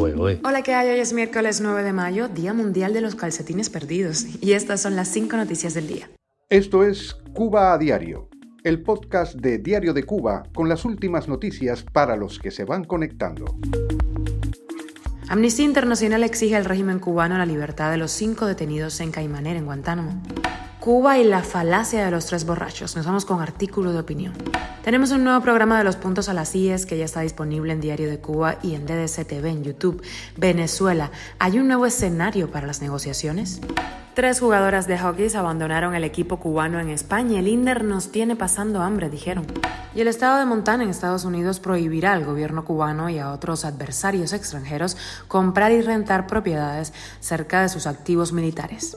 Hola, ¿qué hay? Hoy es miércoles 9 de mayo, Día Mundial de los Calcetines Perdidos, y estas son las cinco noticias del día. Esto es Cuba a Diario, el podcast de Diario de Cuba con las últimas noticias para los que se van conectando. Amnistía Internacional exige al régimen cubano la libertad de los cinco detenidos en Caimanera, en Guantánamo. Cuba y la falacia de los tres borrachos. Nos vamos con artículo de opinión. Tenemos un nuevo programa de los puntos a las IES que ya está disponible en Diario de Cuba y en DDC TV en YouTube. Venezuela, ¿hay un nuevo escenario para las negociaciones? Tres jugadoras de hockey abandonaron el equipo cubano en España. El INDER nos tiene pasando hambre, dijeron. Y el estado de Montana en Estados Unidos prohibirá al gobierno cubano y a otros adversarios extranjeros comprar y rentar propiedades cerca de sus activos militares.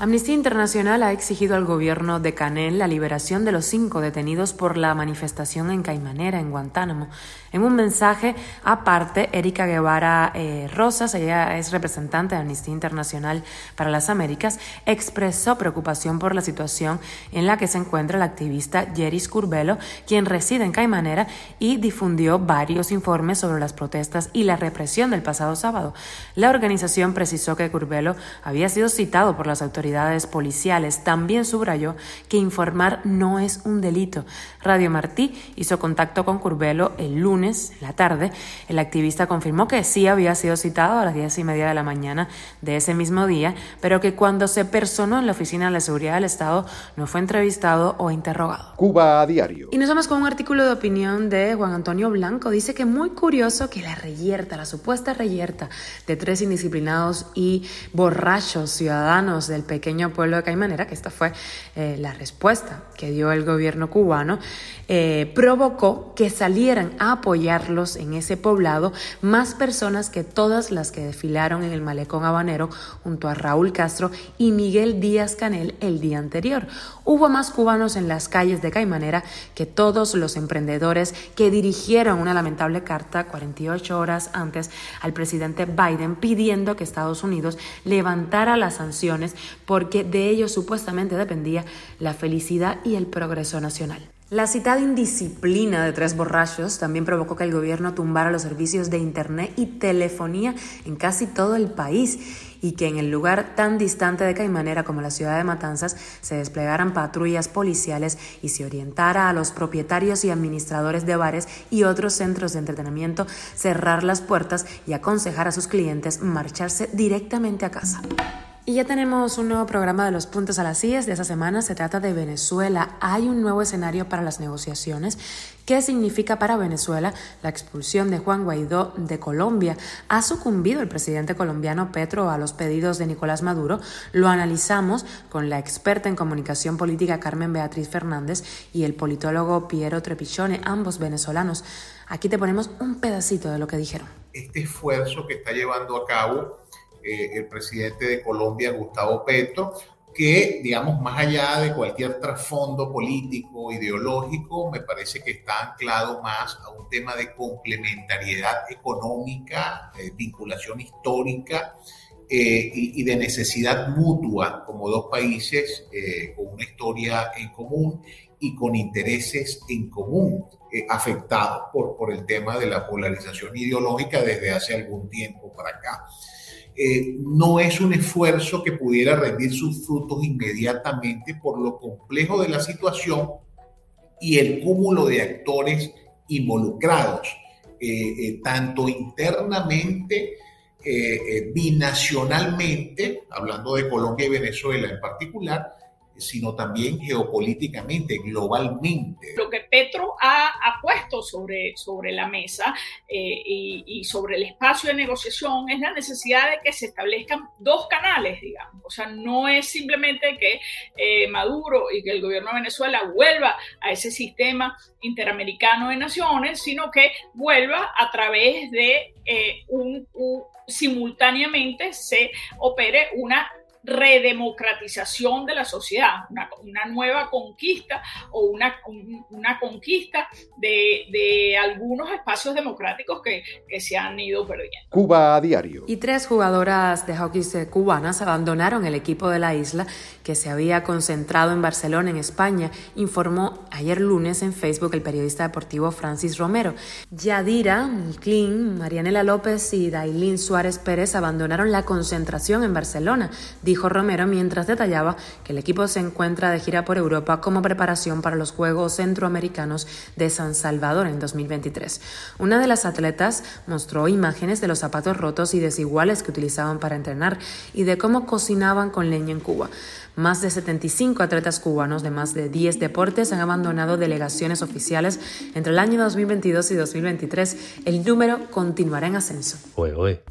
Amnistía Internacional ha exigido al gobierno de Canel la liberación de los cinco detenidos por la manifestación en Caimanera, en Guantánamo. En un mensaje aparte, Erika Guevara eh, Rosas, ella es representante de Amnistía Internacional para las Américas, expresó preocupación por la situación en la que se encuentra el activista Jeris Curbelo, quien reside en Caimanera y difundió varios informes sobre las protestas y la represión del pasado sábado. La organización precisó que Curbelo había sido citado por las autoridades policiales. También subrayó que informar no es un delito. Radio Martí hizo contacto con Curbelo el lunes, en la tarde. El activista confirmó que sí había sido citado a las diez y media de la mañana de ese mismo día, pero que cuando se personó en la Oficina de la Seguridad del Estado no fue entrevistado o interrogado. Cuba a diario. Y nos vamos con un artículo de opinión de Juan Antonio Blanco. Dice que muy curioso que la reyerta, la supuesta reyerta de tres indisciplinados y borrachos ciudadanos del pequeño pueblo de Caimanera, que esta fue eh, la respuesta que dio el gobierno cubano, eh, provocó que salieran a apoyarlos en ese poblado más personas que todas las que desfilaron en el malecón habanero junto a Raúl Castro y Miguel Díaz Canel el día anterior. Hubo más cubanos en las calles de Caimanera que todos los emprendedores que dirigieron una lamentable carta 48 horas antes al presidente Biden pidiendo que Estados Unidos levantara las sanciones porque de ello supuestamente dependía la felicidad y el progreso nacional. La citada indisciplina de tres borrachos también provocó que el gobierno tumbara los servicios de Internet y telefonía en casi todo el país y que en el lugar tan distante de Caimanera como la ciudad de Matanzas se desplegaran patrullas policiales y se orientara a los propietarios y administradores de bares y otros centros de entretenimiento cerrar las puertas y aconsejar a sus clientes marcharse directamente a casa. Y ya tenemos un nuevo programa de los puntos a las sillas de esa semana. Se trata de Venezuela. Hay un nuevo escenario para las negociaciones. ¿Qué significa para Venezuela la expulsión de Juan Guaidó de Colombia? ¿Ha sucumbido el presidente colombiano Petro a los pedidos de Nicolás Maduro? Lo analizamos con la experta en comunicación política Carmen Beatriz Fernández y el politólogo Piero Trepichone, ambos venezolanos. Aquí te ponemos un pedacito de lo que dijeron. Este esfuerzo que está llevando a cabo eh, el presidente de Colombia, Gustavo Petro, que, digamos, más allá de cualquier trasfondo político, ideológico, me parece que está anclado más a un tema de complementariedad económica, vinculación histórica eh, y, de necesidad mutua como dos países eh, con una historia en común y con intereses en común afectados por, por el tema de la polarización ideológica desde hace algún tiempo para acá. Eh, no es un esfuerzo que pudiera rendir sus frutos inmediatamente por lo complejo de la situación y el cúmulo de actores involucrados, eh, eh, tanto internamente, binacionalmente, hablando de Colombia y Venezuela en particular, sino también geopolíticamente, globalmente. Lo que Petro ha, puesto sobre, sobre la mesa eh, y, sobre el espacio de negociación es la necesidad de que se establezcan dos canales, digamos. O sea, no es simplemente que eh, Maduro y que el gobierno de Venezuela vuelva a ese sistema interamericano de naciones, sino que vuelva a través de eh, un simultáneamente se opere una redemocratización de la sociedad, una, nueva conquista o una, una conquista de, de, algunos espacios democráticos que, que, se han ido perdiendo. Cuba a diario. Y tres jugadoras de hockey cubanas abandonaron el equipo de la isla que se había concentrado en Barcelona, en España, informó ayer lunes en Facebook el periodista deportivo Francis Romero. Yadira, Milclin, Marianela López y Dailín Suárez Pérez abandonaron la concentración en Barcelona, dijo Romero mientras detallaba que el equipo se encuentra de gira por Europa como preparación para los Juegos Centroamericanos de San Salvador en 2023. Una de las atletas mostró imágenes de los zapatos rotos y desiguales que utilizaban para entrenar y de cómo cocinaban con leña en Cuba. Más de 75 atletas cubanos de más de 10 deportes han abandonado delegaciones oficiales entre el año 2022 y 2023. El número continuará en ascenso.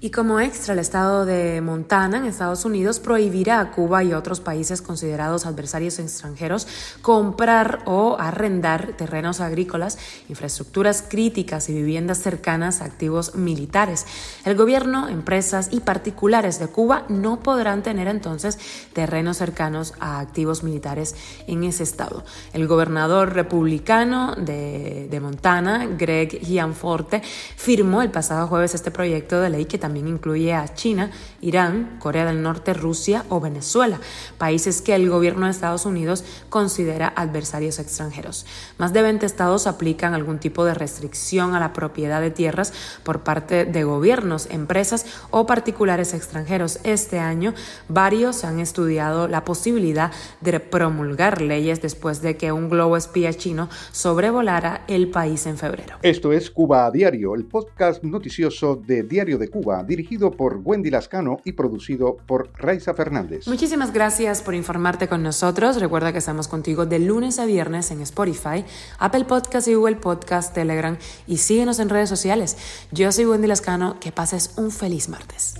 Y como extra, el estado de Montana, en Estados Unidos, prohibirá a Cuba y otros países considerados adversarios extranjeros comprar o arrendar terrenos agrícolas, infraestructuras críticas y viviendas cercanas a activos militares. El gobierno, empresas y particulares de Cuba no podrán tener entonces terrenos cercanos a activos militares en ese estado. El gobernador republicano de, de Montana, Greg Gianforte, firmó el pasado jueves este proyecto de ley que también incluye a China, Irán, Corea del Norte, Rusia o Venezuela, países que el gobierno de Estados Unidos considera adversarios extranjeros. Más de 20 estados aplican algún tipo de restricción a la propiedad de tierras por parte de gobiernos, empresas o particulares extranjeros. Este año, varios han estudiado la posibilidad de promulgar leyes después de que un globo espía chino sobrevolara el país en febrero. Esto es Cuba a Diario, el podcast noticioso de Diario de Cuba, dirigido por Wendy Lascano y producido por Raiza Fernández. Muchísimas gracias por informarte con nosotros. Recuerda que estamos contigo de lunes a viernes en Spotify, Apple Podcast y Google Podcast, Telegram y síguenos en redes sociales. Yo soy Wendy Lascano, que pases un feliz martes.